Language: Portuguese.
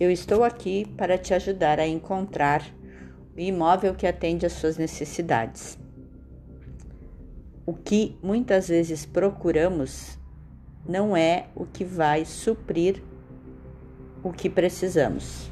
Eu estou aqui para te ajudar a encontrar o imóvel que atende às suas necessidades. O que muitas vezes procuramos não é o que vai suprir o que precisamos.